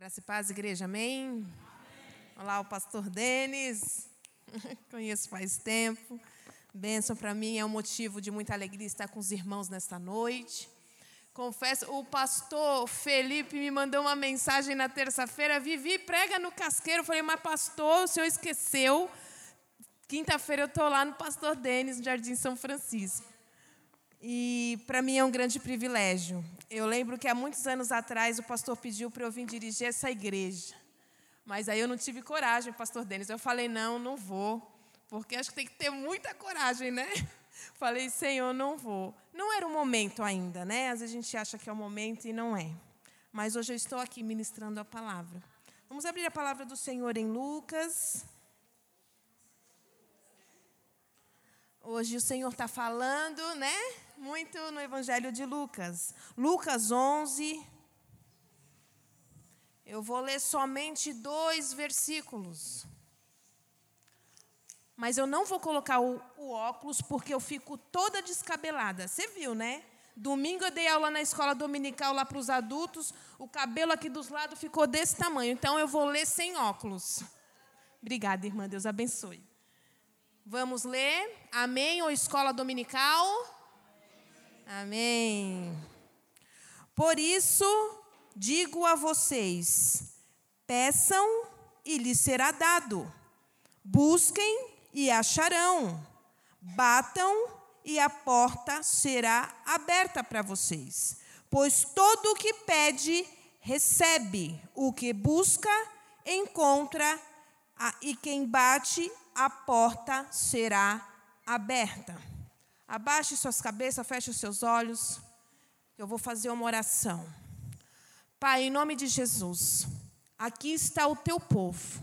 Graça e paz, igreja, amém? amém. Olá, o pastor Denis. Conheço faz tempo. Bênção para mim, é um motivo de muita alegria estar com os irmãos nesta noite. Confesso, o pastor Felipe me mandou uma mensagem na terça-feira. Vivi, prega no casqueiro. Eu falei, mas pastor, o senhor esqueceu. Quinta-feira eu estou lá no Pastor Denis, no Jardim São Francisco. E para mim é um grande privilégio. Eu lembro que há muitos anos atrás o pastor pediu para eu vir dirigir essa igreja. Mas aí eu não tive coragem, pastor Denis. Eu falei, não, não vou. Porque acho que tem que ter muita coragem, né? Falei, Senhor, não vou. Não era o momento ainda, né? Às vezes a gente acha que é o momento e não é. Mas hoje eu estou aqui ministrando a palavra. Vamos abrir a palavra do Senhor em Lucas. Hoje o Senhor está falando, né? Muito no Evangelho de Lucas. Lucas 11. Eu vou ler somente dois versículos. Mas eu não vou colocar o, o óculos porque eu fico toda descabelada. Você viu, né? Domingo eu dei aula na escola dominical lá para os adultos. O cabelo aqui dos lados ficou desse tamanho. Então eu vou ler sem óculos. Obrigada, irmã. Deus abençoe. Vamos ler. Amém ou escola dominical? Amém. Por isso digo a vocês: peçam e lhes será dado. Busquem e acharão. Batam e a porta será aberta para vocês. Pois todo o que pede, recebe. O que busca, encontra. E quem bate, a porta será aberta. Abaixe suas cabeças, feche os seus olhos. Eu vou fazer uma oração. Pai, em nome de Jesus, aqui está o teu povo.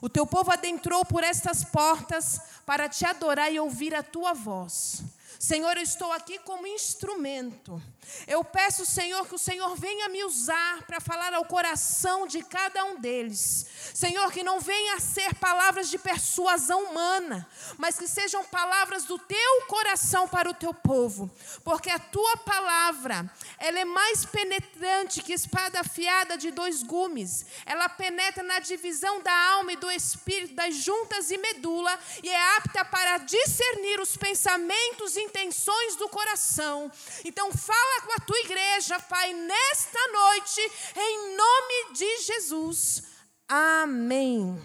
O teu povo adentrou por estas portas para te adorar e ouvir a tua voz. Senhor, eu estou aqui como instrumento. Eu peço, Senhor, que o Senhor venha me usar para falar ao coração de cada um deles. Senhor, que não venha a ser palavras de persuasão humana, mas que sejam palavras do teu coração para o teu povo. Porque a tua palavra, ela é mais penetrante que espada afiada de dois gumes. Ela penetra na divisão da alma e do espírito, das juntas e medula, e é apta para discernir os pensamentos e intenções do coração. Então, fala com a tua igreja, Pai, nesta noite, em nome de Jesus. Amém.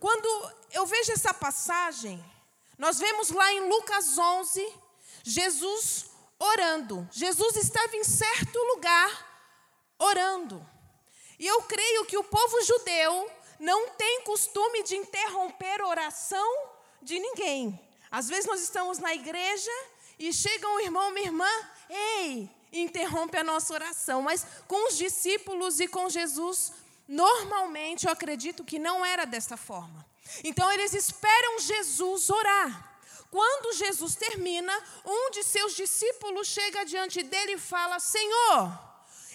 Quando eu vejo essa passagem, nós vemos lá em Lucas 11, Jesus orando. Jesus estava em certo lugar orando. E eu creio que o povo judeu não tem costume de interromper oração de ninguém. Às vezes nós estamos na igreja e chega um irmão, uma irmã, ei, interrompe a nossa oração. Mas com os discípulos e com Jesus, normalmente eu acredito que não era desta forma. Então eles esperam Jesus orar. Quando Jesus termina, um de seus discípulos chega diante dele e fala: Senhor,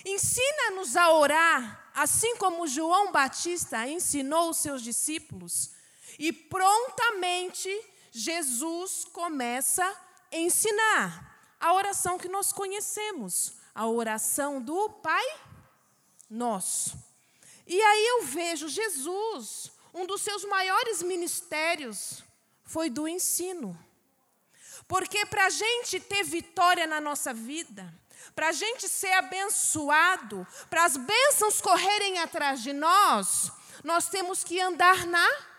ensina-nos a orar, assim como João Batista ensinou os seus discípulos. E prontamente Jesus começa a ensinar a oração que nós conhecemos, a oração do Pai Nosso. E aí eu vejo Jesus, um dos seus maiores ministérios foi do ensino. Porque para a gente ter vitória na nossa vida, para a gente ser abençoado, para as bênçãos correrem atrás de nós, nós temos que andar na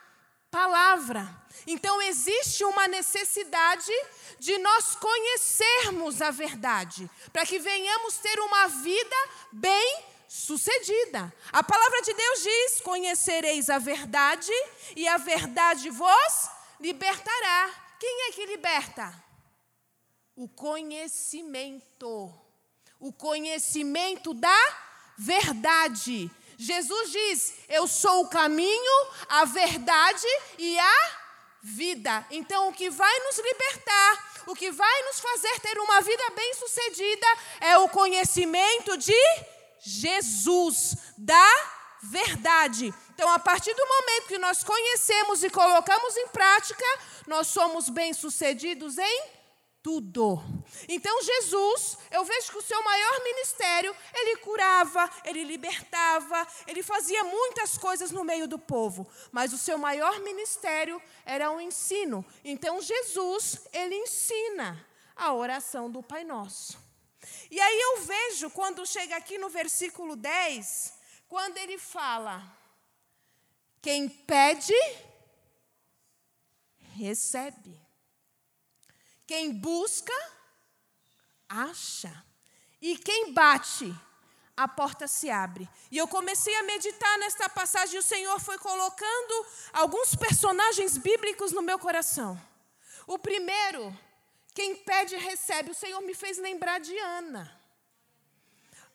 palavra. Então, existe uma necessidade de nós conhecermos a verdade, para que venhamos ter uma vida bem sucedida. A palavra de Deus diz: Conhecereis a verdade, e a verdade vos libertará. Quem é que liberta? O conhecimento. O conhecimento da verdade. Jesus diz: Eu sou o caminho, a verdade e a vida. Então, o que vai nos libertar, o que vai nos fazer ter uma vida bem-sucedida é o conhecimento de Jesus, da verdade. Então, a partir do momento que nós conhecemos e colocamos em prática, nós somos bem-sucedidos em tudo. Então Jesus, eu vejo que o seu maior ministério, ele curava, ele libertava, ele fazia muitas coisas no meio do povo, mas o seu maior ministério era o ensino. Então Jesus, ele ensina a oração do Pai Nosso. E aí eu vejo quando chega aqui no versículo 10, quando ele fala: quem pede recebe. Quem busca, acha. E quem bate, a porta se abre. E eu comecei a meditar nesta passagem e o Senhor foi colocando alguns personagens bíblicos no meu coração. O primeiro, quem pede recebe. O Senhor me fez lembrar de Ana.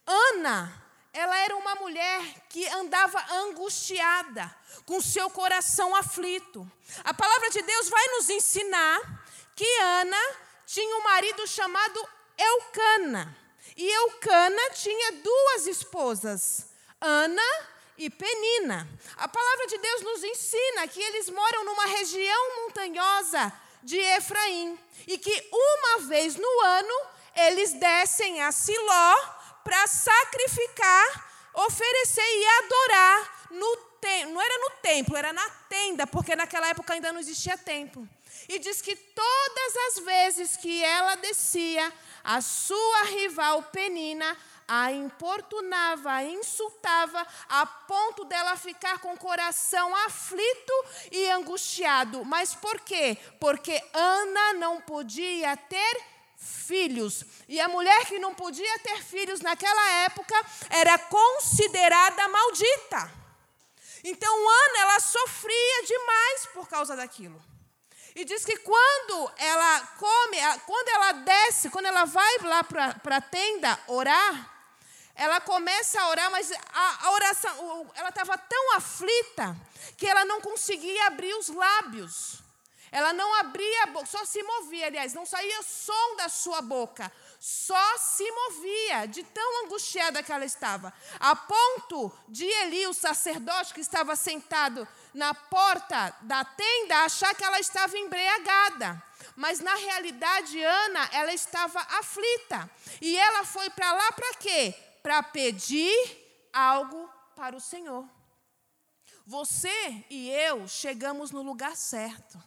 Ana, ela era uma mulher que andava angustiada, com seu coração aflito. A palavra de Deus vai nos ensinar que Ana tinha um marido chamado Eucana. E Eucana tinha duas esposas, Ana e Penina. A palavra de Deus nos ensina que eles moram numa região montanhosa de Efraim e que uma vez no ano eles descem a Siló para sacrificar, oferecer e adorar no templo. Não era no templo, era na tenda, porque naquela época ainda não existia templo. E diz que todas as vezes que ela descia, a sua rival Penina a importunava, a insultava, a ponto dela ficar com o coração aflito e angustiado. Mas por quê? Porque Ana não podia ter filhos. E a mulher que não podia ter filhos naquela época era considerada maldita. Então Ana ela sofria demais por causa daquilo. E diz que quando ela come, quando ela desce, quando ela vai lá para a tenda orar, ela começa a orar, mas a, a oração, ela estava tão aflita que ela não conseguia abrir os lábios. Ela não abria a boca, só se movia, aliás, não saía som da sua boca, só se movia, de tão angustiada que ela estava, a ponto de Eli, o sacerdote que estava sentado na porta da tenda, achar que ela estava embriagada. Mas na realidade, Ana, ela estava aflita. E ela foi para lá para quê? Para pedir algo para o Senhor. Você e eu chegamos no lugar certo.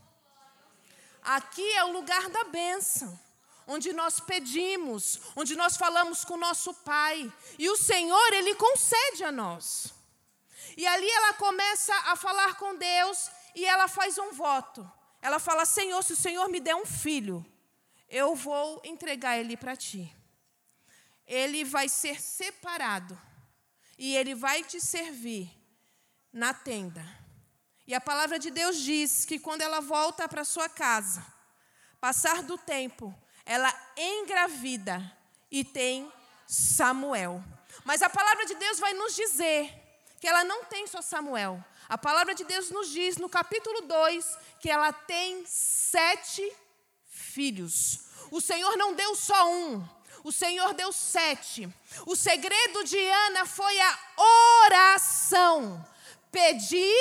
Aqui é o lugar da bênção onde nós pedimos, onde nós falamos com o nosso Pai, e o Senhor, Ele concede a nós. E ali ela começa a falar com Deus e ela faz um voto. Ela fala: Senhor, se o Senhor me der um filho, eu vou entregar ele para ti. Ele vai ser separado e ele vai te servir na tenda. E a palavra de Deus diz que quando ela volta para sua casa, passar do tempo, ela engravida e tem Samuel. Mas a palavra de Deus vai nos dizer que ela não tem só Samuel. A palavra de Deus nos diz no capítulo 2 que ela tem sete filhos. O Senhor não deu só um, o Senhor deu sete. O segredo de Ana foi a oração. Pedi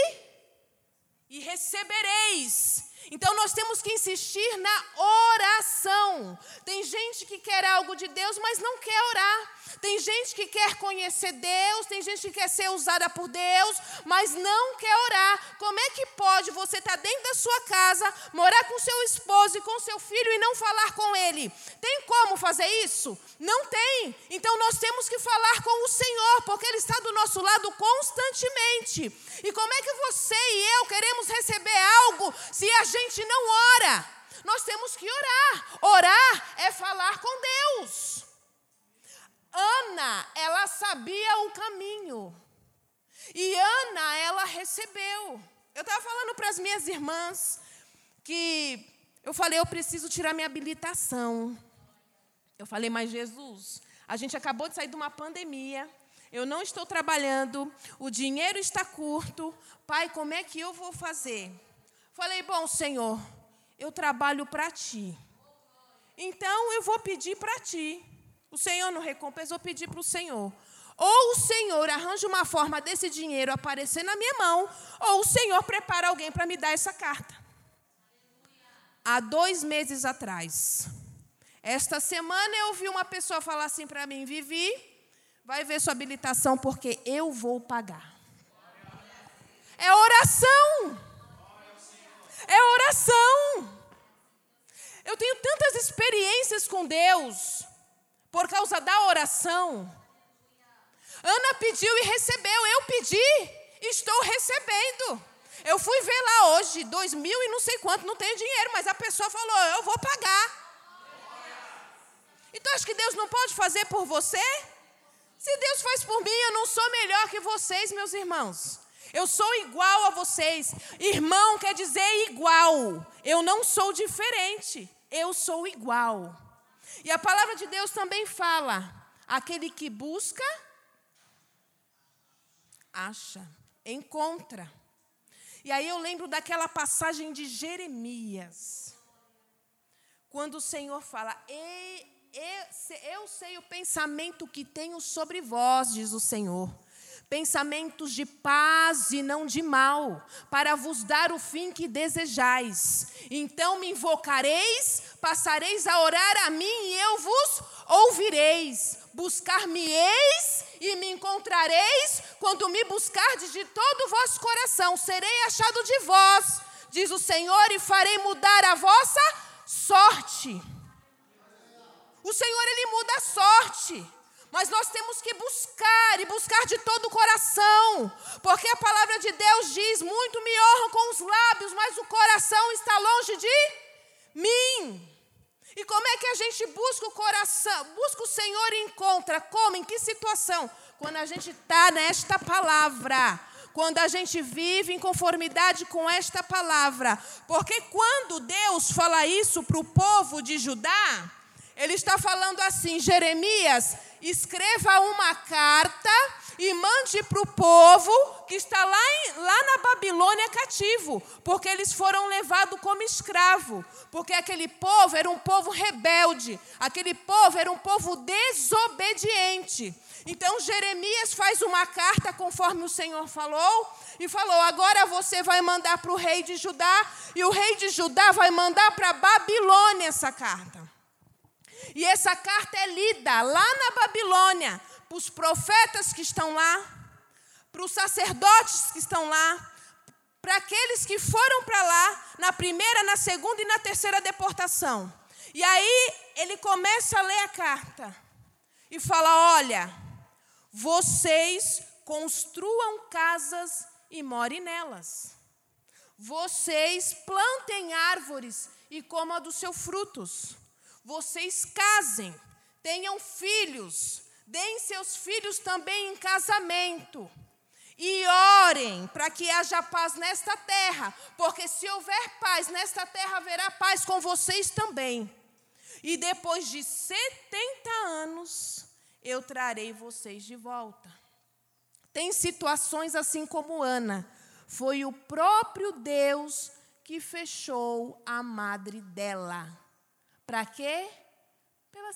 e recebereis. Então nós temos que insistir na oração. Tem gente que quer algo de Deus, mas não quer orar. Tem gente que quer conhecer Deus, tem gente que quer ser usada por Deus, mas não quer orar. Como é que pode você estar tá dentro da sua casa, morar com seu esposo e com seu filho e não falar com ele? Tem como fazer isso? Não tem. Então nós temos que falar com o Senhor, porque Ele está do nosso lado constantemente. E como é que você e eu queremos receber algo se a gente não ora? Nós temos que orar. Orar é falar com Deus. Ana, ela sabia o caminho. E Ana, ela recebeu. Eu estava falando para as minhas irmãs que eu falei, eu preciso tirar minha habilitação. Eu falei, mas Jesus, a gente acabou de sair de uma pandemia. Eu não estou trabalhando, o dinheiro está curto. Pai, como é que eu vou fazer? Falei, bom, Senhor, eu trabalho para ti. Então eu vou pedir para ti. O Senhor não recompensa, eu pedi para o Senhor. Ou o Senhor arranja uma forma desse dinheiro aparecer na minha mão, ou o Senhor prepara alguém para me dar essa carta. Há dois meses atrás, Esta semana eu ouvi uma pessoa falar assim para mim: Vivi, vai ver sua habilitação porque eu vou pagar. É oração. É oração. Eu tenho tantas experiências com Deus por causa da oração. Ana pediu e recebeu. Eu pedi, estou recebendo. Eu fui ver lá hoje, dois mil e não sei quanto, não tenho dinheiro, mas a pessoa falou, eu vou pagar. Então acho que Deus não pode fazer por você? Se Deus faz por mim, eu não sou melhor que vocês, meus irmãos. Eu sou igual a vocês. Irmão quer dizer igual. Eu não sou diferente. Eu sou igual. E a palavra de Deus também fala: aquele que busca, acha, encontra. E aí eu lembro daquela passagem de Jeremias, quando o Senhor fala: Eu sei o pensamento que tenho sobre vós, diz o Senhor pensamentos de paz e não de mal, para vos dar o fim que desejais. Então me invocareis, passareis a orar a mim e eu vos ouvireis. Buscar-me-eis e me encontrareis quando me buscardes de todo o vosso coração. Serei achado de vós, diz o Senhor, e farei mudar a vossa sorte. O Senhor, Ele muda a sorte. Mas nós temos que buscar e buscar de todo o coração, porque a palavra de Deus diz: muito me honram com os lábios, mas o coração está longe de mim. E como é que a gente busca o coração, busca o Senhor e encontra? Como? Em que situação? Quando a gente está nesta palavra quando a gente vive em conformidade com esta palavra. Porque quando Deus fala isso para o povo de Judá, ele está falando assim: Jeremias, escreva uma carta e mande para o povo que está lá, em, lá na Babilônia cativo, porque eles foram levados como escravo, porque aquele povo era um povo rebelde, aquele povo era um povo desobediente. Então Jeremias faz uma carta conforme o Senhor falou e falou: agora você vai mandar para o rei de Judá e o rei de Judá vai mandar para Babilônia essa carta. E essa carta é lida lá na Babilônia, para os profetas que estão lá, para os sacerdotes que estão lá, para aqueles que foram para lá na primeira, na segunda e na terceira deportação. E aí ele começa a ler a carta e fala: Olha, vocês construam casas e morem nelas. Vocês plantem árvores e comam dos seus frutos vocês casem, tenham filhos, deem seus filhos também em casamento. E orem para que haja paz nesta terra, porque se houver paz nesta terra, haverá paz com vocês também. E depois de 70 anos, eu trarei vocês de volta. Tem situações assim como Ana. Foi o próprio Deus que fechou a madre dela. Para quê? Para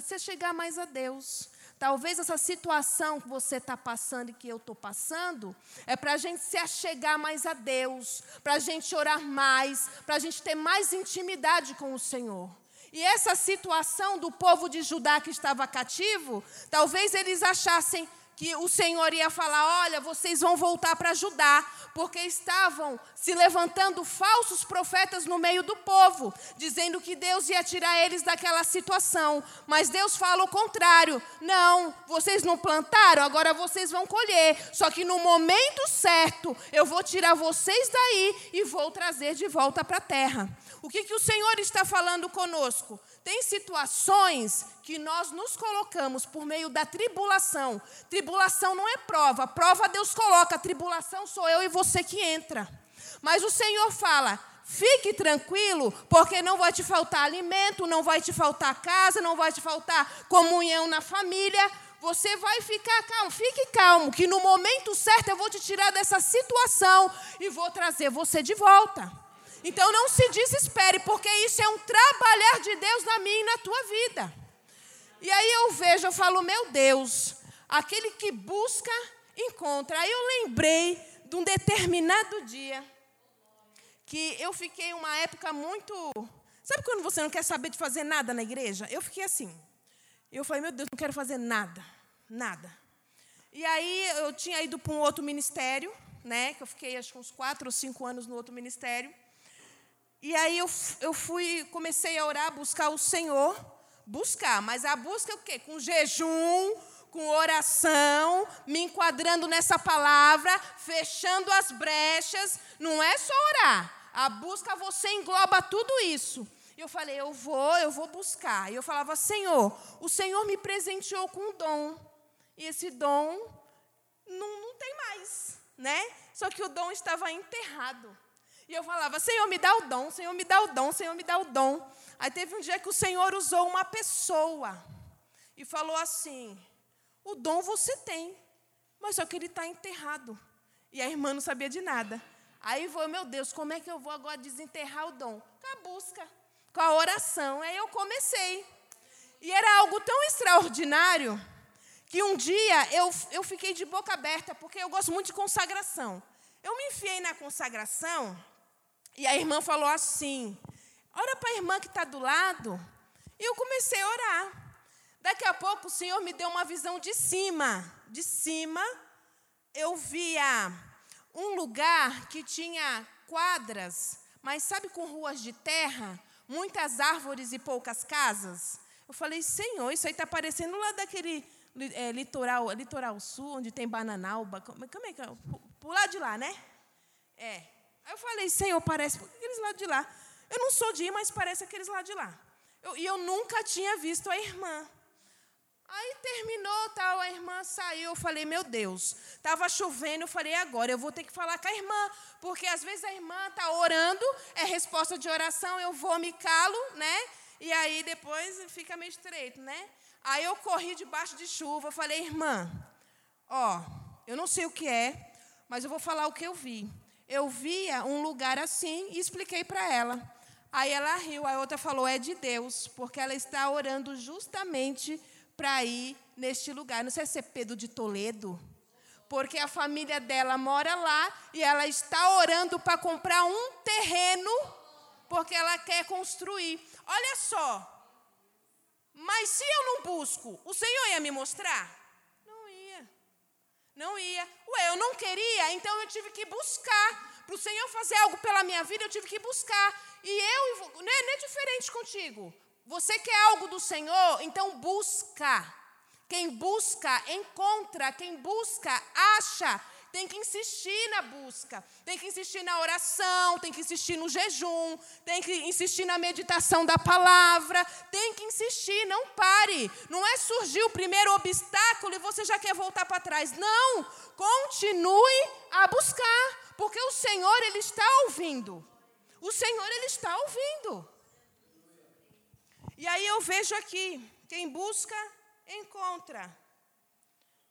você chegar mais a Deus. Talvez essa situação que você está passando e que eu estou passando é para a gente se achegar mais a Deus, para a gente orar mais, para a gente ter mais intimidade com o Senhor. E essa situação do povo de Judá que estava cativo, talvez eles achassem que o Senhor ia falar: olha, vocês vão voltar para Judá, porque estavam se levantando falsos profetas no meio do povo, dizendo que Deus ia tirar eles daquela situação. Mas Deus fala o contrário: não, vocês não plantaram, agora vocês vão colher. Só que no momento certo, eu vou tirar vocês daí e vou trazer de volta para a terra. O que, que o Senhor está falando conosco? Tem situações que nós nos colocamos por meio da tribulação. Tribulação não é prova, prova Deus coloca, tribulação sou eu e você que entra. Mas o Senhor fala: fique tranquilo, porque não vai te faltar alimento, não vai te faltar casa, não vai te faltar comunhão na família. Você vai ficar calmo, fique calmo, que no momento certo eu vou te tirar dessa situação e vou trazer você de volta. Então não se desespere, porque isso é um trabalhar de Deus na minha e na tua vida. E aí eu vejo, eu falo, meu Deus, aquele que busca, encontra. Aí eu lembrei de um determinado dia que eu fiquei uma época muito Sabe quando você não quer saber de fazer nada na igreja? Eu fiquei assim. Eu falei, meu Deus, não quero fazer nada, nada. E aí eu tinha ido para um outro ministério, né? Que eu fiquei acho que uns quatro ou cinco anos no outro ministério. E aí eu, eu fui, comecei a orar, buscar o Senhor, buscar, mas a busca é o quê? Com jejum, com oração, me enquadrando nessa palavra, fechando as brechas. Não é só orar. A busca você engloba tudo isso. E eu falei, eu vou, eu vou buscar. E eu falava, Senhor, o Senhor me presenteou com um dom. E esse dom não, não tem mais, né? Só que o dom estava enterrado. E eu falava, Senhor, me dá o dom, Senhor, me dá o dom, Senhor, me dá o dom. Aí teve um dia que o Senhor usou uma pessoa e falou assim: o dom você tem, mas só que ele está enterrado. E a irmã não sabia de nada. Aí foi, meu Deus, como é que eu vou agora desenterrar o dom? Com a busca, com a oração. Aí eu comecei. E era algo tão extraordinário que um dia eu, eu fiquei de boca aberta, porque eu gosto muito de consagração. Eu me enfiei na consagração e a irmã falou assim: ora para a irmã que está do lado. E eu comecei a orar. Daqui a pouco o Senhor me deu uma visão de cima. De cima, eu via um lugar que tinha quadras, mas sabe com ruas de terra, muitas árvores e poucas casas. Eu falei, Senhor, isso aí está parecendo lá daquele é, litoral, litoral sul, onde tem bananalba. Como, como é que é? Por lá de lá, né? É. Aí eu falei, Senhor, parece aqueles lá de lá. Eu não sou de ir, mas parece aqueles lá de lá. Eu, e eu nunca tinha visto a irmã. Aí terminou, tal, a irmã saiu, eu falei, meu Deus, estava chovendo, eu falei, agora eu vou ter que falar com a irmã, porque às vezes a irmã está orando, é resposta de oração, eu vou me calo, né? E aí depois fica meio estreito, né? Aí eu corri debaixo de chuva, falei, irmã, ó, eu não sei o que é, mas eu vou falar o que eu vi. Eu via um lugar assim e expliquei para ela. Aí ela riu, a outra falou, é de Deus, porque ela está orando justamente para ir neste lugar. Não sei se é Pedro de Toledo, porque a família dela mora lá e ela está orando para comprar um terreno, porque ela quer construir. Olha só. Mas se eu não busco, o Senhor ia me mostrar? Não ia. Ué, eu não queria, então eu tive que buscar. Para o Senhor fazer algo pela minha vida, eu tive que buscar. E eu, não é, não é diferente contigo. Você quer algo do Senhor? Então busca. Quem busca, encontra. Quem busca, acha. Tem que insistir na busca, tem que insistir na oração, tem que insistir no jejum, tem que insistir na meditação da palavra, tem que insistir, não pare. Não é surgir o primeiro obstáculo e você já quer voltar para trás. Não, continue a buscar, porque o Senhor ele está ouvindo. O Senhor ele está ouvindo. E aí eu vejo aqui: quem busca, encontra.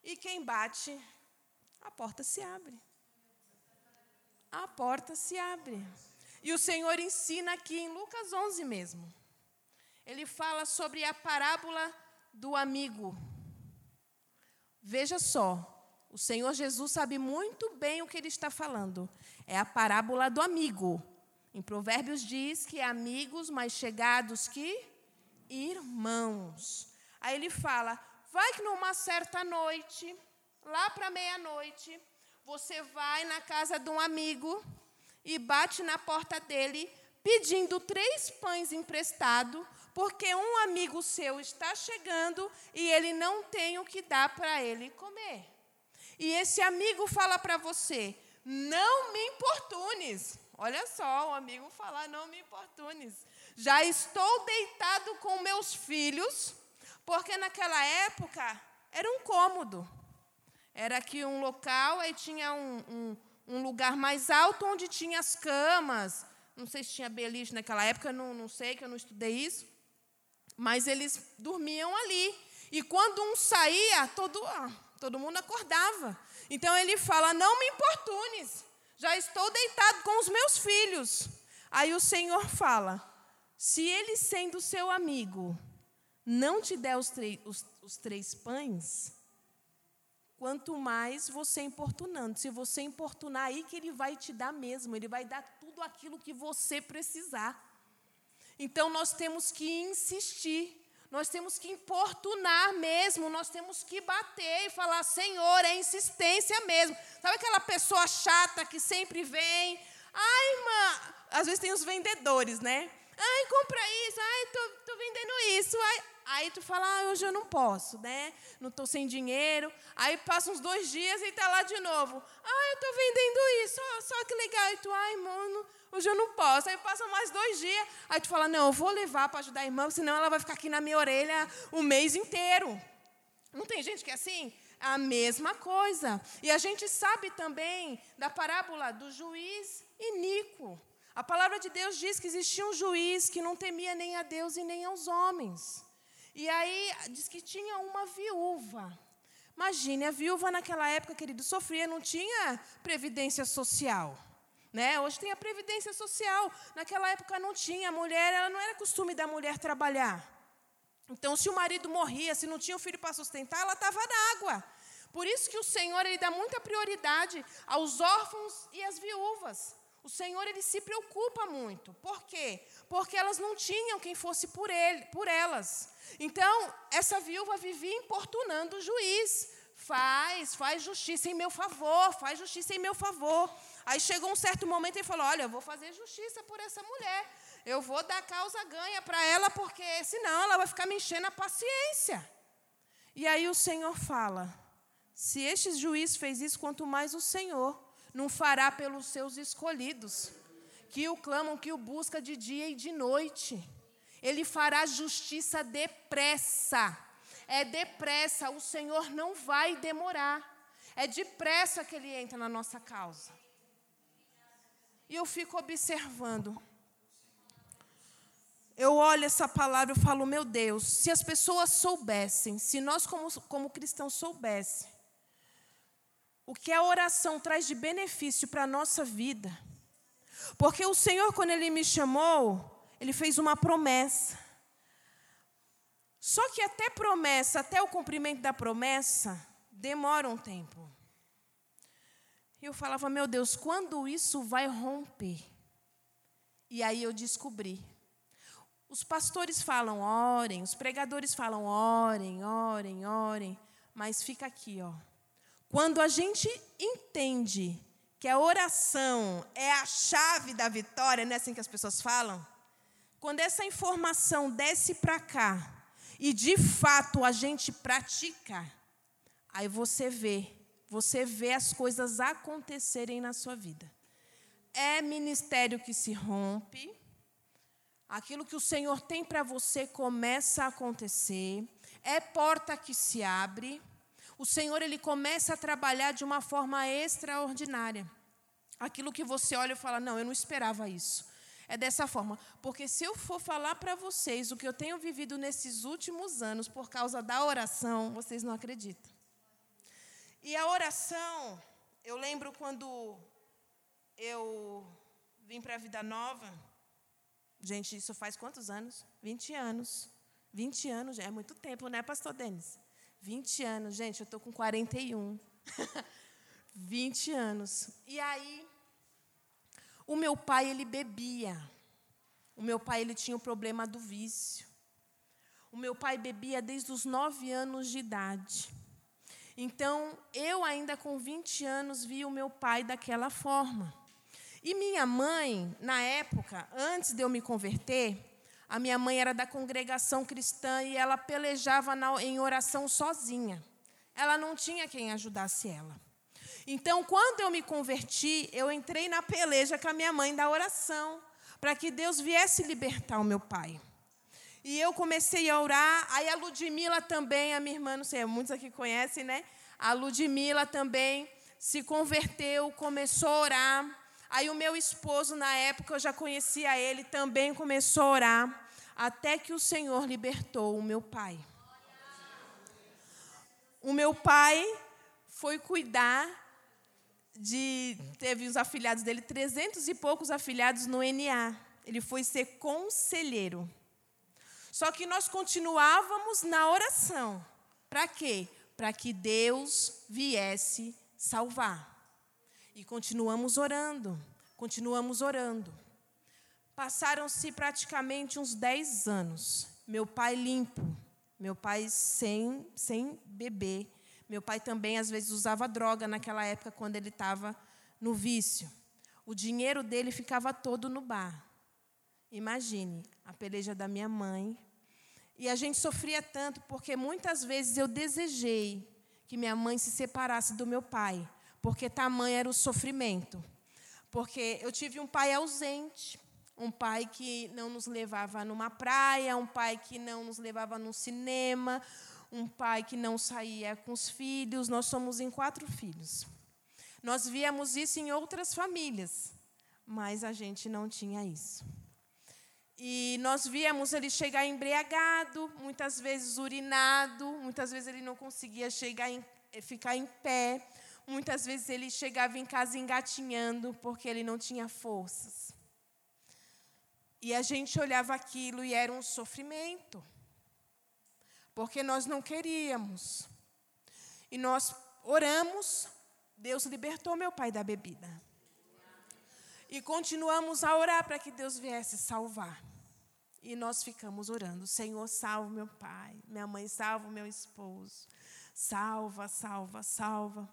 E quem bate, a porta se abre. A porta se abre. E o Senhor ensina aqui em Lucas 11 mesmo. Ele fala sobre a parábola do amigo. Veja só, o Senhor Jesus sabe muito bem o que ele está falando. É a parábola do amigo. Em Provérbios diz que amigos mais chegados que irmãos. Aí ele fala: vai que numa certa noite, lá para meia-noite, você vai na casa de um amigo e bate na porta dele pedindo três pães emprestado, porque um amigo seu está chegando e ele não tem o que dar para ele comer. E esse amigo fala para você: não me importunes. Olha só, o amigo fala: não me importunes. Já estou deitado com meus filhos, porque naquela época era um cômodo. Era aqui um local, aí tinha um, um, um lugar mais alto onde tinha as camas. Não sei se tinha beliche naquela época, não, não sei, que eu não estudei isso. Mas eles dormiam ali. E quando um saía, todo, todo mundo acordava. Então ele fala: Não me importunes, já estou deitado com os meus filhos. Aí o Senhor fala: se ele, sendo seu amigo, não te der os, os, os três pães, quanto mais você importunando. Se você importunar, aí que ele vai te dar mesmo, ele vai dar tudo aquilo que você precisar. Então nós temos que insistir. Nós temos que importunar mesmo, nós temos que bater e falar: Senhor, é insistência mesmo. Sabe aquela pessoa chata que sempre vem? Ai, irmã, às vezes tem os vendedores, né? Ai, compra isso, ai, tô, tô vendendo isso. Ai. Aí tu fala, ah, hoje eu não posso, né? Não estou sem dinheiro. Aí passa uns dois dias e está lá de novo. Ah, eu estou vendendo isso, só que legal. E tu, ai, mano, hoje eu não posso. Aí passa mais dois dias. Aí tu fala, não, eu vou levar para ajudar a irmã, senão ela vai ficar aqui na minha orelha o mês inteiro. Não tem gente que é assim? A mesma coisa. E a gente sabe também da parábola do juiz iníquo. A palavra de Deus diz que existia um juiz que não temia nem a Deus e nem aos homens. E aí diz que tinha uma viúva. Imagine, a viúva naquela época, querido, sofria, não tinha previdência social. Né? Hoje tem a previdência social. Naquela época não tinha. A mulher, ela não era costume da mulher trabalhar. Então, se o marido morria, se não tinha o filho para sustentar, ela estava na água. Por isso que o Senhor ele dá muita prioridade aos órfãos e às viúvas. O Senhor ele se preocupa muito. Por quê? Porque elas não tinham quem fosse por ele, por elas. Então, essa viúva vivia importunando o juiz. Faz, faz justiça em meu favor, faz justiça em meu favor. Aí chegou um certo momento e falou: Olha, eu vou fazer justiça por essa mulher. Eu vou dar causa ganha para ela, porque senão ela vai ficar me enchendo a paciência. E aí o Senhor fala: Se este juiz fez isso, quanto mais o Senhor não fará pelos seus escolhidos, que o clamam, que o busca de dia e de noite. Ele fará justiça depressa. É depressa, o Senhor não vai demorar. É depressa que ele entra na nossa causa. E eu fico observando. Eu olho essa palavra e falo, meu Deus, se as pessoas soubessem, se nós como, como cristãos soubessem, o que a oração traz de benefício para a nossa vida. Porque o Senhor, quando Ele me chamou, Ele fez uma promessa. Só que até promessa, até o cumprimento da promessa, demora um tempo. E eu falava, meu Deus, quando isso vai romper? E aí eu descobri. Os pastores falam, orem, os pregadores falam, orem, orem, orem, mas fica aqui, ó. Quando a gente entende que a oração é a chave da vitória, não é assim que as pessoas falam? Quando essa informação desce para cá e de fato a gente pratica, aí você vê, você vê as coisas acontecerem na sua vida. É ministério que se rompe, aquilo que o Senhor tem para você começa a acontecer, é porta que se abre o Senhor ele começa a trabalhar de uma forma extraordinária. Aquilo que você olha e fala: "Não, eu não esperava isso". É dessa forma, porque se eu for falar para vocês o que eu tenho vivido nesses últimos anos por causa da oração, vocês não acreditam. E a oração, eu lembro quando eu vim para a Vida Nova, gente, isso faz quantos anos? 20 anos. 20 anos, é muito tempo, né, pastor Denis? 20 anos, gente, eu estou com 41. 20 anos. E aí, o meu pai, ele bebia. O meu pai, ele tinha o problema do vício. O meu pai bebia desde os 9 anos de idade. Então, eu ainda com 20 anos vi o meu pai daquela forma. E minha mãe, na época, antes de eu me converter, a minha mãe era da congregação cristã e ela pelejava na, em oração sozinha. Ela não tinha quem ajudasse ela. Então, quando eu me converti, eu entrei na peleja com a minha mãe da oração, para que Deus viesse libertar o meu pai. E eu comecei a orar, aí a Ludmila também, a minha irmã, não sei, muitos aqui conhecem, né? A Ludmila também se converteu, começou a orar. Aí o meu esposo, na época, eu já conhecia ele, também começou a orar até que o Senhor libertou o meu pai. O meu pai foi cuidar de. Teve os afilhados dele, trezentos e poucos afilhados no NA. Ele foi ser conselheiro. Só que nós continuávamos na oração. Para quê? Para que Deus viesse salvar. E continuamos orando, continuamos orando. Passaram-se praticamente uns 10 anos. Meu pai limpo, meu pai sem, sem beber. Meu pai também, às vezes, usava droga naquela época, quando ele estava no vício. O dinheiro dele ficava todo no bar. Imagine, a peleja da minha mãe. E a gente sofria tanto porque muitas vezes eu desejei que minha mãe se separasse do meu pai, porque tamanho era o sofrimento. Porque eu tive um pai ausente, um pai que não nos levava numa praia, um pai que não nos levava num cinema, um pai que não saía com os filhos. Nós somos em quatro filhos. Nós víamos isso em outras famílias, mas a gente não tinha isso. E nós víamos ele chegar embriagado, muitas vezes urinado, muitas vezes ele não conseguia chegar em, ficar em pé, muitas vezes ele chegava em casa engatinhando porque ele não tinha forças. E a gente olhava aquilo e era um sofrimento. Porque nós não queríamos. E nós oramos, Deus libertou meu pai da bebida. E continuamos a orar para que Deus viesse salvar. E nós ficamos orando: Senhor, salva meu pai, minha mãe, salva meu esposo. Salva, salva, salva.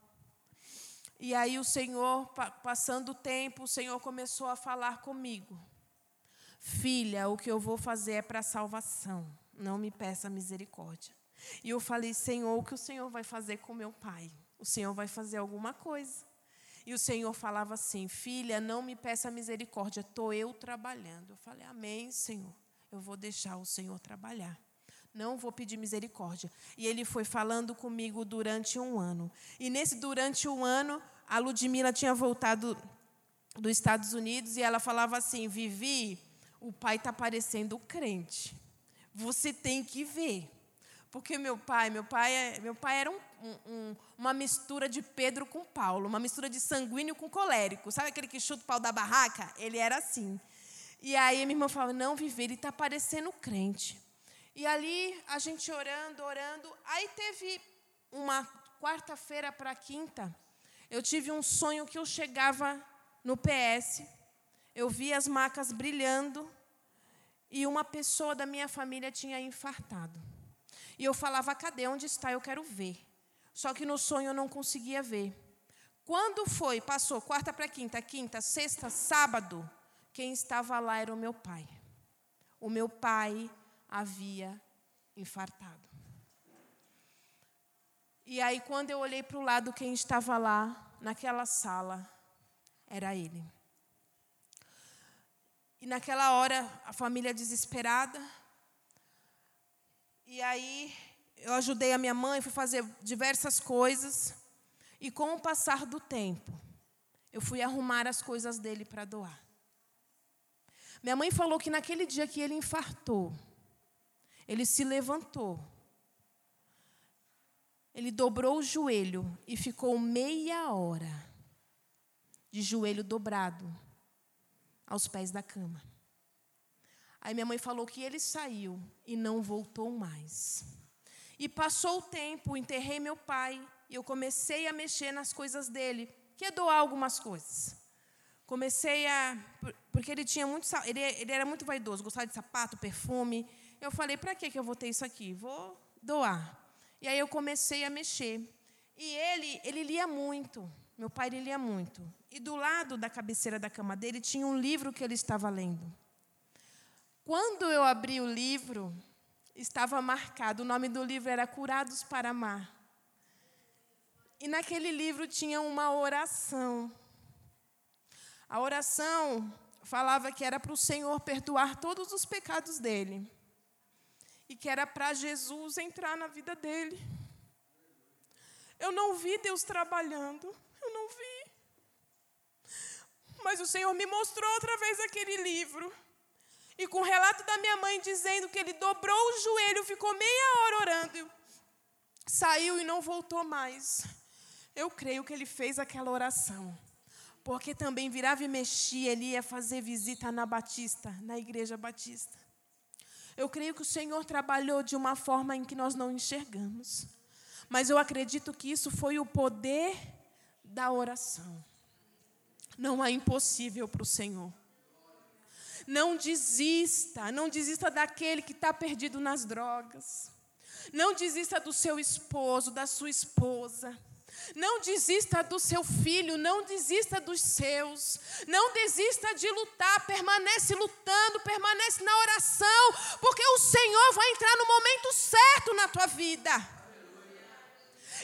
E aí o Senhor, passando o tempo, o Senhor começou a falar comigo. Filha, o que eu vou fazer é para salvação. Não me peça misericórdia. E eu falei, Senhor, o que o Senhor vai fazer com meu pai? O Senhor vai fazer alguma coisa. E o Senhor falava assim: Filha, não me peça misericórdia, estou eu trabalhando. Eu falei, Amém, Senhor. Eu vou deixar o Senhor trabalhar. Não vou pedir misericórdia. E ele foi falando comigo durante um ano. E nesse durante um ano, a Ludmila tinha voltado dos Estados Unidos e ela falava assim: Vivi, o pai está parecendo crente. Você tem que ver. Porque meu pai, meu pai, é, meu pai era um, um, uma mistura de Pedro com Paulo, uma mistura de sanguíneo com colérico. Sabe aquele que chuta o pau da barraca? Ele era assim. E aí minha irmã falava, não, viver, ele está parecendo crente. E ali a gente orando, orando. Aí teve uma quarta-feira para quinta, eu tive um sonho que eu chegava no PS eu vi as macas brilhando e uma pessoa da minha família tinha infartado. E eu falava: cadê? Onde está? Eu quero ver. Só que no sonho eu não conseguia ver. Quando foi, passou quarta para quinta, quinta, sexta, sábado, quem estava lá era o meu pai. O meu pai havia infartado. E aí, quando eu olhei para o lado, quem estava lá, naquela sala, era ele. E naquela hora, a família desesperada. E aí, eu ajudei a minha mãe, fui fazer diversas coisas. E com o passar do tempo, eu fui arrumar as coisas dele para doar. Minha mãe falou que naquele dia que ele infartou, ele se levantou, ele dobrou o joelho e ficou meia hora de joelho dobrado aos pés da cama. Aí minha mãe falou que ele saiu e não voltou mais. E passou o tempo, enterrei meu pai e eu comecei a mexer nas coisas dele, que é doar algumas coisas. Comecei a. Porque ele tinha muito. Ele, ele era muito vaidoso, gostava de sapato, perfume. Eu falei: para que eu vou ter isso aqui? Vou doar. E aí eu comecei a mexer. E ele, ele lia muito. Meu pai ele lia muito. E do lado da cabeceira da cama dele tinha um livro que ele estava lendo. Quando eu abri o livro, estava marcado, o nome do livro era Curados para Amar. E naquele livro tinha uma oração. A oração falava que era para o Senhor perdoar todos os pecados dele. E que era para Jesus entrar na vida dele. Eu não vi Deus trabalhando. Mas o Senhor me mostrou através daquele livro. E com o relato da minha mãe dizendo que ele dobrou o joelho, ficou meia hora orando, saiu e não voltou mais. Eu creio que ele fez aquela oração. Porque também virava e mexia, ele ia fazer visita na Batista, na igreja Batista. Eu creio que o Senhor trabalhou de uma forma em que nós não enxergamos. Mas eu acredito que isso foi o poder da oração. Não é impossível para o Senhor. Não desista, não desista daquele que está perdido nas drogas. Não desista do seu esposo, da sua esposa. Não desista do seu filho, não desista dos seus. Não desista de lutar, permanece lutando, permanece na oração, porque o Senhor vai entrar no momento certo na tua vida.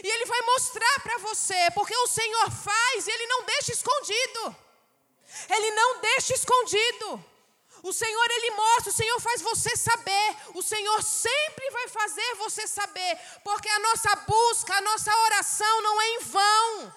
E Ele vai mostrar para você, porque o Senhor faz e Ele não deixa escondido. Ele não deixa escondido. O Senhor, Ele mostra, o Senhor faz você saber. O Senhor sempre vai fazer você saber, porque a nossa busca, a nossa oração não é em vão.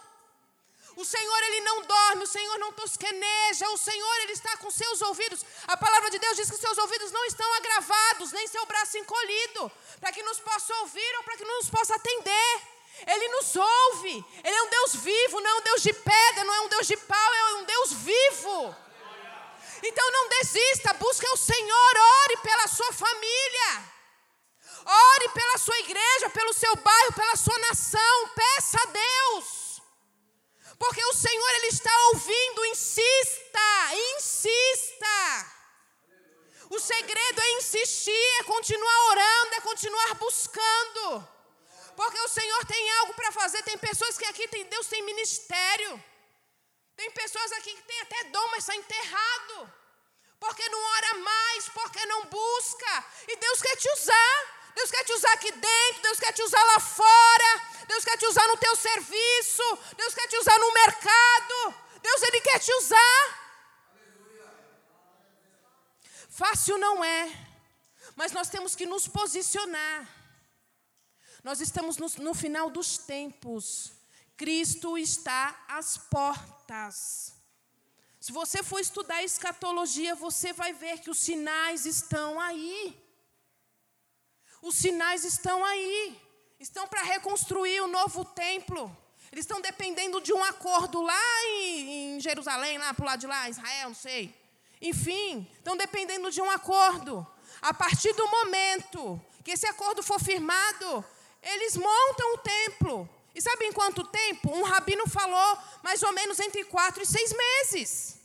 O Senhor, Ele não dorme, o Senhor não tosqueneja, o Senhor, Ele está com seus ouvidos. A palavra de Deus diz que seus ouvidos não estão agravados, nem seu braço encolhido, para que nos possa ouvir ou para que nos possa atender. Ele nos ouve, Ele é um Deus vivo, não é um Deus de pedra, não é um Deus de pau, é um Deus vivo. Então não desista, busque o Senhor, ore pela sua família. Ore pela sua igreja, pelo seu bairro, pela sua nação. Peça a Deus. Porque o Senhor ele está ouvindo, insista, insista. O segredo é insistir, é continuar orando, é continuar buscando. Porque o Senhor tem algo para fazer. Tem pessoas que aqui tem Deus tem ministério. Tem pessoas aqui que têm até dom, mas está enterrado. Porque não ora mais, porque não busca. E Deus quer te usar. Deus quer te usar aqui dentro, Deus quer te usar lá fora, Deus quer te usar no teu serviço, Deus quer te usar no mercado. Deus ele quer te usar. Fácil não é, mas nós temos que nos posicionar. Nós estamos no, no final dos tempos. Cristo está às portas. Se você for estudar escatologia, você vai ver que os sinais estão aí. Os sinais estão aí. Estão para reconstruir o novo templo. Eles estão dependendo de um acordo lá em, em Jerusalém, lá para o lado de lá, Israel, não sei. Enfim, estão dependendo de um acordo. A partir do momento que esse acordo for firmado, eles montam o templo. E sabe em quanto tempo? Um rabino falou mais ou menos entre quatro e seis meses.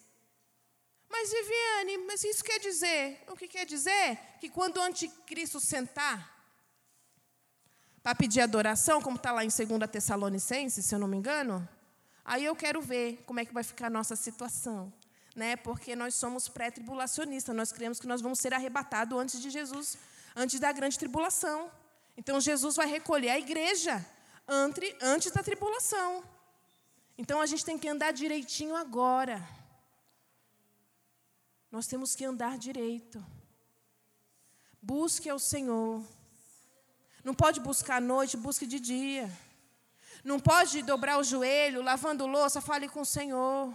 Mas, Viviane, mas isso quer dizer? O que quer dizer? Que quando o anticristo sentar para pedir adoração, como está lá em 2 Tessalonicenses, se eu não me engano, aí eu quero ver como é que vai ficar a nossa situação. Né? Porque nós somos pré-tribulacionistas, nós cremos que nós vamos ser arrebatados antes de Jesus, antes da grande tribulação. Então Jesus vai recolher a igreja antes da tribulação. Então a gente tem que andar direitinho agora. Nós temos que andar direito. Busque ao Senhor. Não pode buscar à noite, busque de dia. Não pode dobrar o joelho, lavando louça, fale com o Senhor.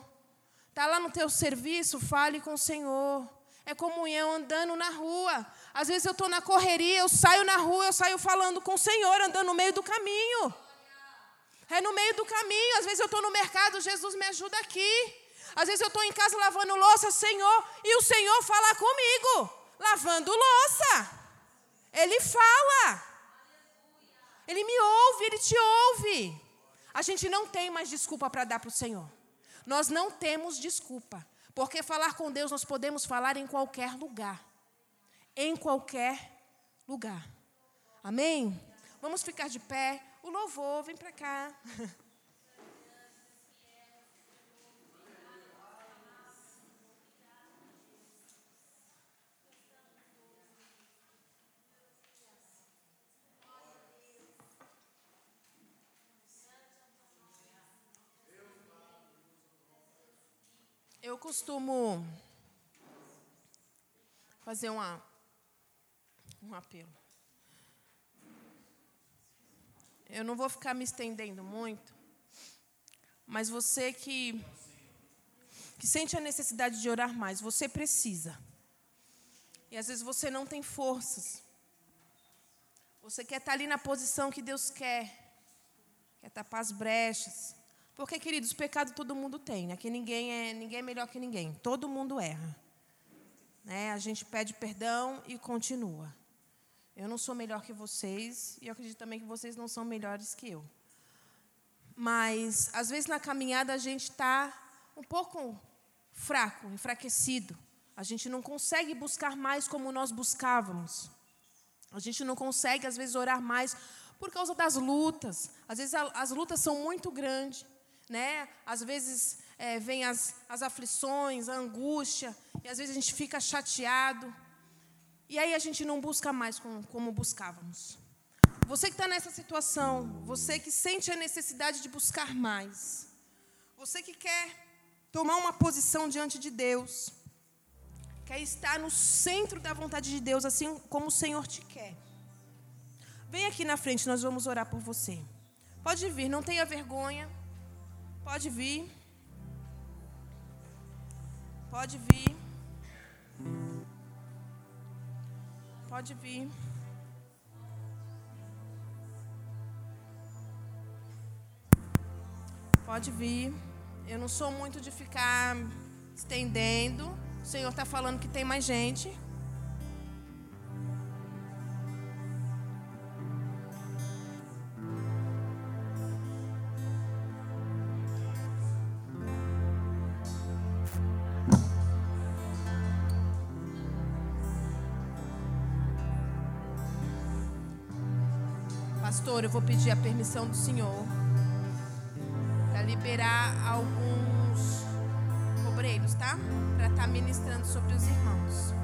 Está lá no teu serviço, fale com o Senhor. É comunhão andando na rua. Às vezes eu estou na correria, eu saio na rua, eu saio falando com o Senhor, andando no meio do caminho. É no meio do caminho. Às vezes eu estou no mercado, Jesus me ajuda aqui. Às vezes eu estou em casa lavando louça, Senhor, e o Senhor fala comigo, lavando louça. Ele fala. Ele me ouve, ele te ouve. A gente não tem mais desculpa para dar para o Senhor. Nós não temos desculpa. Porque falar com Deus nós podemos falar em qualquer lugar em qualquer lugar. Amém? Vamos ficar de pé. O louvor, vem para cá. Eu costumo fazer uma um apelo. Eu não vou ficar me estendendo muito, mas você que, que sente a necessidade de orar mais, você precisa. E às vezes você não tem forças. Você quer estar ali na posição que Deus quer. Quer tapar as brechas. Porque, queridos, pecado todo mundo tem. Né? Aqui ninguém é, ninguém é melhor que ninguém. Todo mundo erra. Né? A gente pede perdão e continua. Eu não sou melhor que vocês e eu acredito também que vocês não são melhores que eu. Mas, às vezes, na caminhada, a gente está um pouco fraco, enfraquecido. A gente não consegue buscar mais como nós buscávamos. A gente não consegue, às vezes, orar mais por causa das lutas. Às vezes, as lutas são muito grandes. Né? Às vezes, é, vem as, as aflições, a angústia, e às vezes a gente fica chateado. E aí a gente não busca mais como, como buscávamos. Você que está nessa situação, você que sente a necessidade de buscar mais, você que quer tomar uma posição diante de Deus, quer estar no centro da vontade de Deus, assim como o Senhor te quer. Vem aqui na frente, nós vamos orar por você. Pode vir, não tenha vergonha. Pode vir. Pode vir. Pode vir. Pode vir. Eu não sou muito de ficar estendendo. O Senhor está falando que tem mais gente. Pastor, eu vou pedir a permissão do Senhor para liberar alguns obreiros, tá? Para estar tá ministrando sobre os irmãos.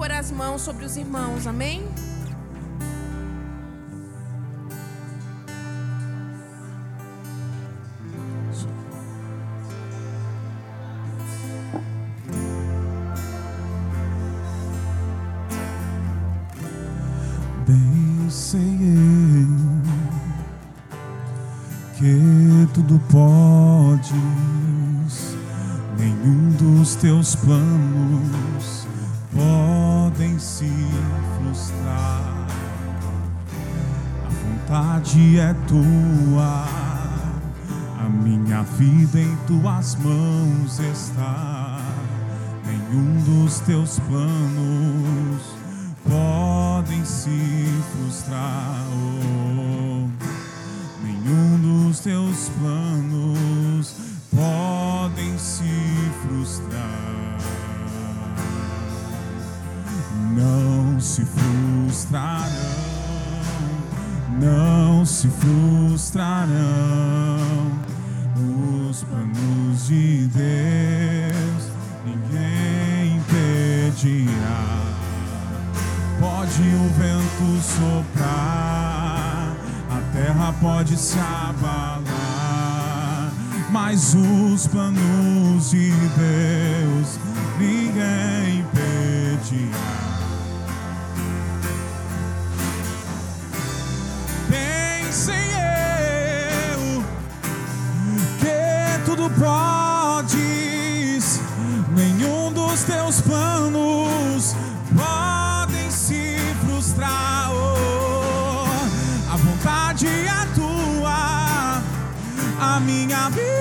Impor as mãos sobre os irmãos, amém? Bem sei que tudo podes, nenhum dos teus planos vontade é tua, a minha vida em tuas mãos está. Nenhum dos teus planos podem se frustrar. Oh, Pode o vento soprar, a terra pode se abalar, mas os planos de Deus ninguém impedirá. podes, nenhum dos teus planos minha vida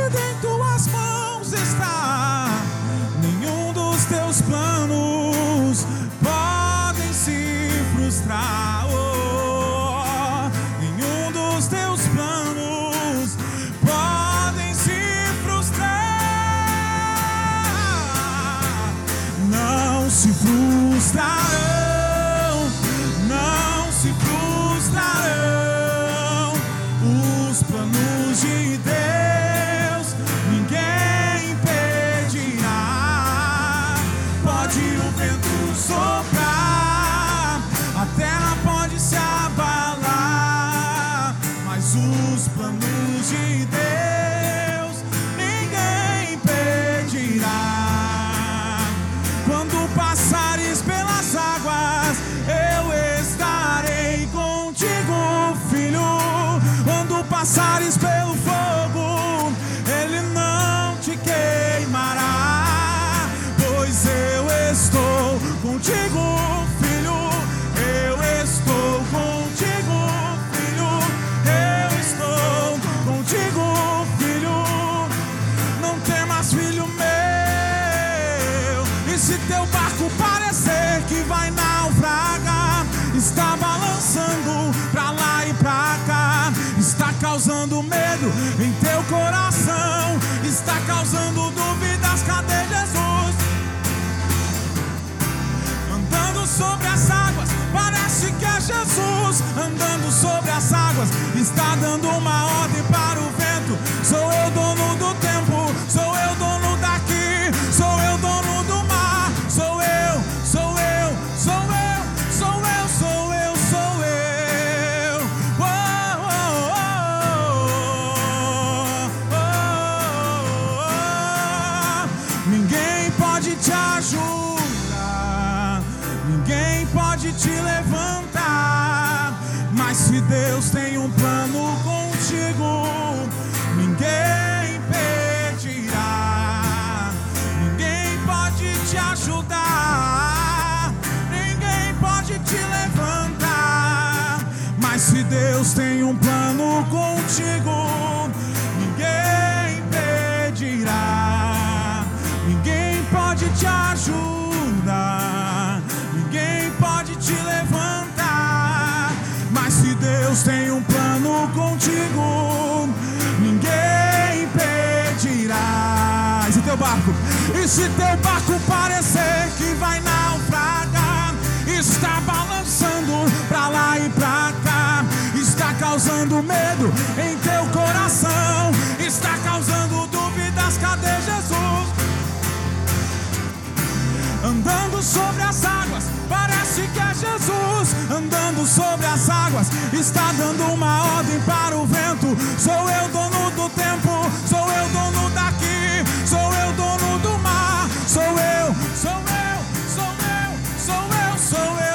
sobre as águas, parece que é Jesus. Andando sobre as águas, está dando uma ordem para o vento. Sou eu dono do tempo, pode te levantar. Mas se Deus tem um plano contigo, ninguém impedirá. Ninguém pode te ajudar, ninguém pode te levantar. Mas se Deus tem um plano contigo, te levantar. Mas se Deus tem um plano contigo, ninguém impedirá. E se teu barco, e se teu barco parecer que vai naufragar, está balançando pra lá e pra cá, está causando medo em teu coração, está causando dúvidas. Cadê Jesus? Andando sobre as águas, parece que é Jesus. Andando sobre as águas, está dando uma ordem para o vento. Sou eu dono do tempo, sou eu dono daqui, sou eu dono do mar. Sou eu, sou eu, sou eu, sou eu, sou eu, sou